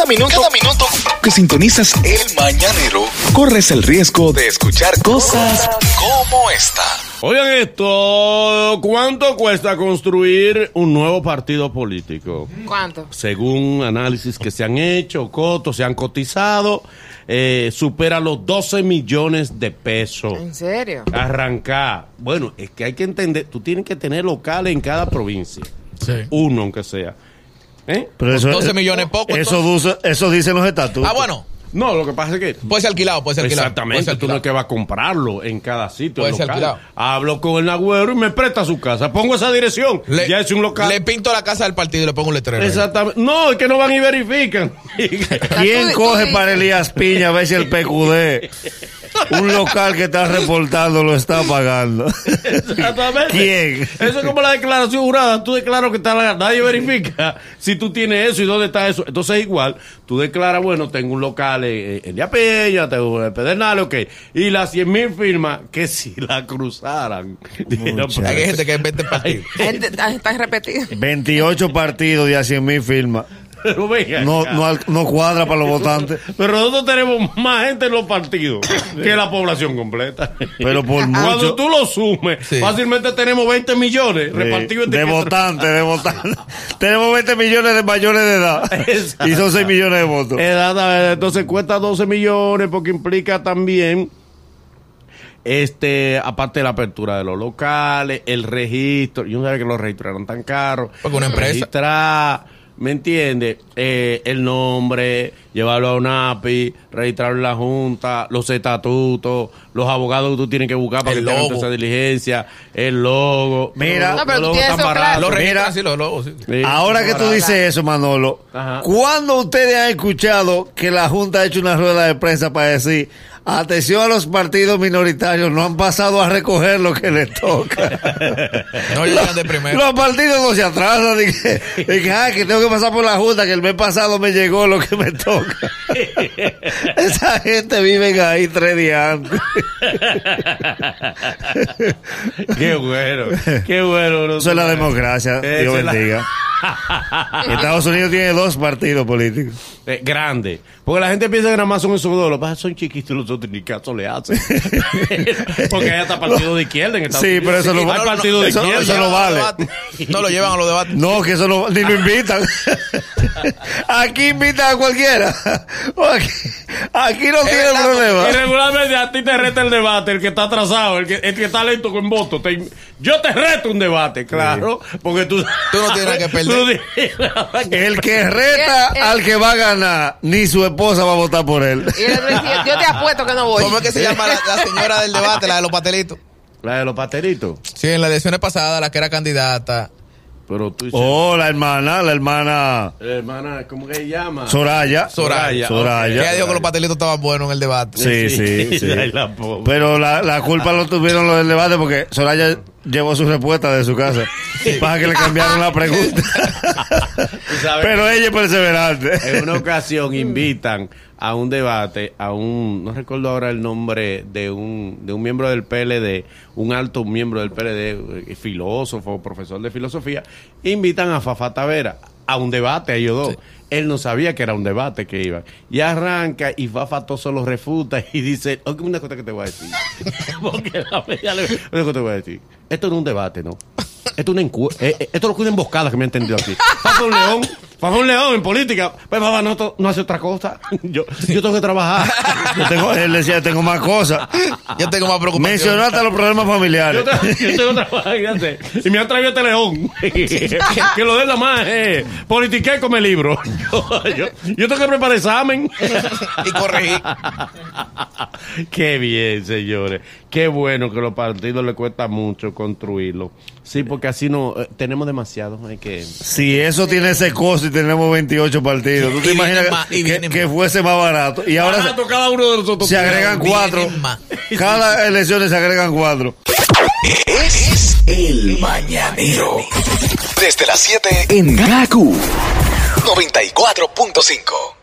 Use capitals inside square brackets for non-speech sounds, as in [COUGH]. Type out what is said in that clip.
Cada minuto, cada minuto que sintonizas el mañanero, corres el riesgo de escuchar cosas como esta. Oigan esto, ¿cuánto cuesta construir un nuevo partido político? ¿Cuánto? Según análisis que se han hecho, cotos se han cotizado, eh, supera los 12 millones de pesos. ¿En serio? Arrancar. Bueno, es que hay que entender, tú tienes que tener locales en cada provincia. Sí. Uno, aunque sea. ¿Eh? Pero eso, 12 millones poco, Eso, eso dicen los estatutos. Ah, bueno. No, lo que pasa es que Puede ser alquilado, puede ser alquilado. Exactamente, ser tú no es alquilado. que vas a comprarlo en cada sitio. Puede ser local. alquilado. Hablo con el agüero y me presta su casa. Pongo esa dirección. Le, ya es un local. Le pinto la casa del partido y le pongo un letrero. ahí. Exactamente. No, es que no van y verifican. ¿Quién coge para Elías Piña a ver si el PQD, [LAUGHS] un local que está reportando, lo está pagando? Exactamente. ¿Quién? Eso es como la declaración jurada. Tú declaras que está la, nadie verifica si tú tienes eso y dónde está eso. Entonces, igual, tú declaras, bueno, tengo un local en, en Peña, tengo en Pedernales, ok. Y las 100 mil firmas, que si la cruzaran. Dijeron, Muchacho. Hay gente que vende [LAUGHS] partido. Gente, Está está repetido. 28 partidos de a 100 mil firmas. Pero venga No, no, cuadra para los votantes. Pero nosotros tenemos más gente en los partidos que la población completa. Pero por Cuando mucho. tú lo sumes, Sí. fácilmente tenemos 20 millones repartidos de, de entre- votantes, de [LAUGHS] votantes. Tenemos 20 millones de mayores de edad. Exacto. Y son 6 millones de votos. Entonces cuesta 12 millones porque implica también este aparte de la apertura de los locales, el registro. Yo no sabía que los registros eran tan caros. Porque una empresa- Registrar, ¿me entiendes? Eh, el nombre, llevarlo a una API, registrarlo en la Junta, los estatutos, los abogados que tú tienes que buscar para El que te hagan logo. esa diligencia, el logo. Mira. Los No, pero tú logos tan. Los Mira. registran así, los logos. sí. Sí. Ahora que tú dices eso, Manolo, Ajá. ¿cuándo ustedes han escuchado que la Junta ha hecho una rueda de prensa para decir, atención a los partidos minoritarios, no han pasado a recoger lo que les toca? [LAUGHS] No llegan de primero. Los partidos no se atrasan, de que, de que, "Ay, que tengo que pasar por la Junta, que el mes pasado me llegó lo que me toca. [LAUGHS] Esa gente vive ahí tres días antes. Qué bueno, qué bueno. Eso es la democracia, Dios la- bendiga. [LAUGHS] Estados Unidos tiene dos partidos políticos. Eh, grande. Porque la gente piensa que nada más son esos dos. Los que son chiquitos y los otros ni caso le hacen. [LAUGHS] Porque hay hasta partido de izquierda en Estados Sí, Unidos. pero eso no Hay va- partido de eso- izquierda. eso no llevan a los vale. No lo llevan a los debates. No, que eso no, ni lo invitan. Aquí invitan a cualquiera. Aquí, aquí no tiene verdad, Y problema. regularmente a ti te reta el debate, el que está atrasado, el que, el que está lento con votos. Te- yo te reto un debate, claro. Porque tú. Tú no tienes que perder. El que reta al que va a ganar, ni su esposa va a votar por él. Y yo te apuesto que no voy. ¿Cómo es que se llama la, la señora del debate, la de los patelitos? La de los pateritos. Sí, en las elecciones pasadas, la que era candidata. Pero tú dices. Oh, la hermana, la hermana La hermana, ¿cómo que se llama? Soraya. Soraya. Soraya. Ella dijo que los patelitos estaban buenos en el debate. Sí, sí, [LAUGHS] sí. Ay, la pobre. Pero la, la culpa lo tuvieron los del debate porque Soraya llevó su respuesta de su casa. Para que le cambiaron la pregunta. Pero ella es perseverante. En una ocasión invitan a un debate a un, no recuerdo ahora el nombre de un, de un miembro del PLD, un alto miembro del PLD, eh, filósofo, profesor de filosofía, invitan a Fafa Tavera a un debate, a ellos dos. Él no sabía que era un debate que iban. Y arranca y Fafa todo se lo refuta y dice, oye, una cosa que te voy a decir. [LAUGHS] Porque la le- una cosa que te voy a decir. Esto no es un debate, ¿no? Esto es una encu- eh, eh, esto es lo que una emboscada que me ha entendido aquí. Fafa un león, Fafa un león en política. Pues Fafa no, no hace otra cosa. [LAUGHS] Yo, yo tengo que trabajar. Yo tengo, él decía, tengo más cosas. Yo tengo más preocupación. Mencionaste los problemas familiares. Yo, yo tengo que trabajar, fíjate. Y me han traído este león. [LAUGHS] que lo de la más, eh. Politiqué come libro. [LAUGHS] Yo, yo, yo tengo que preparar examen. Y corregir. Qué bien, señores. Qué bueno que los partidos les cuesta mucho construirlo. Sí, porque así no eh, tenemos demasiado. Hay que Si eso tiene ese costo tenemos 28 partidos, ¿tú te imaginas más, que, que fuese más barato? Y ahora Barato cada uno de nosotros. se, se agregan cuatro. Cada elección se agregan cuatro. Es el mañanero. Desde las 7 en Gaku 94.5.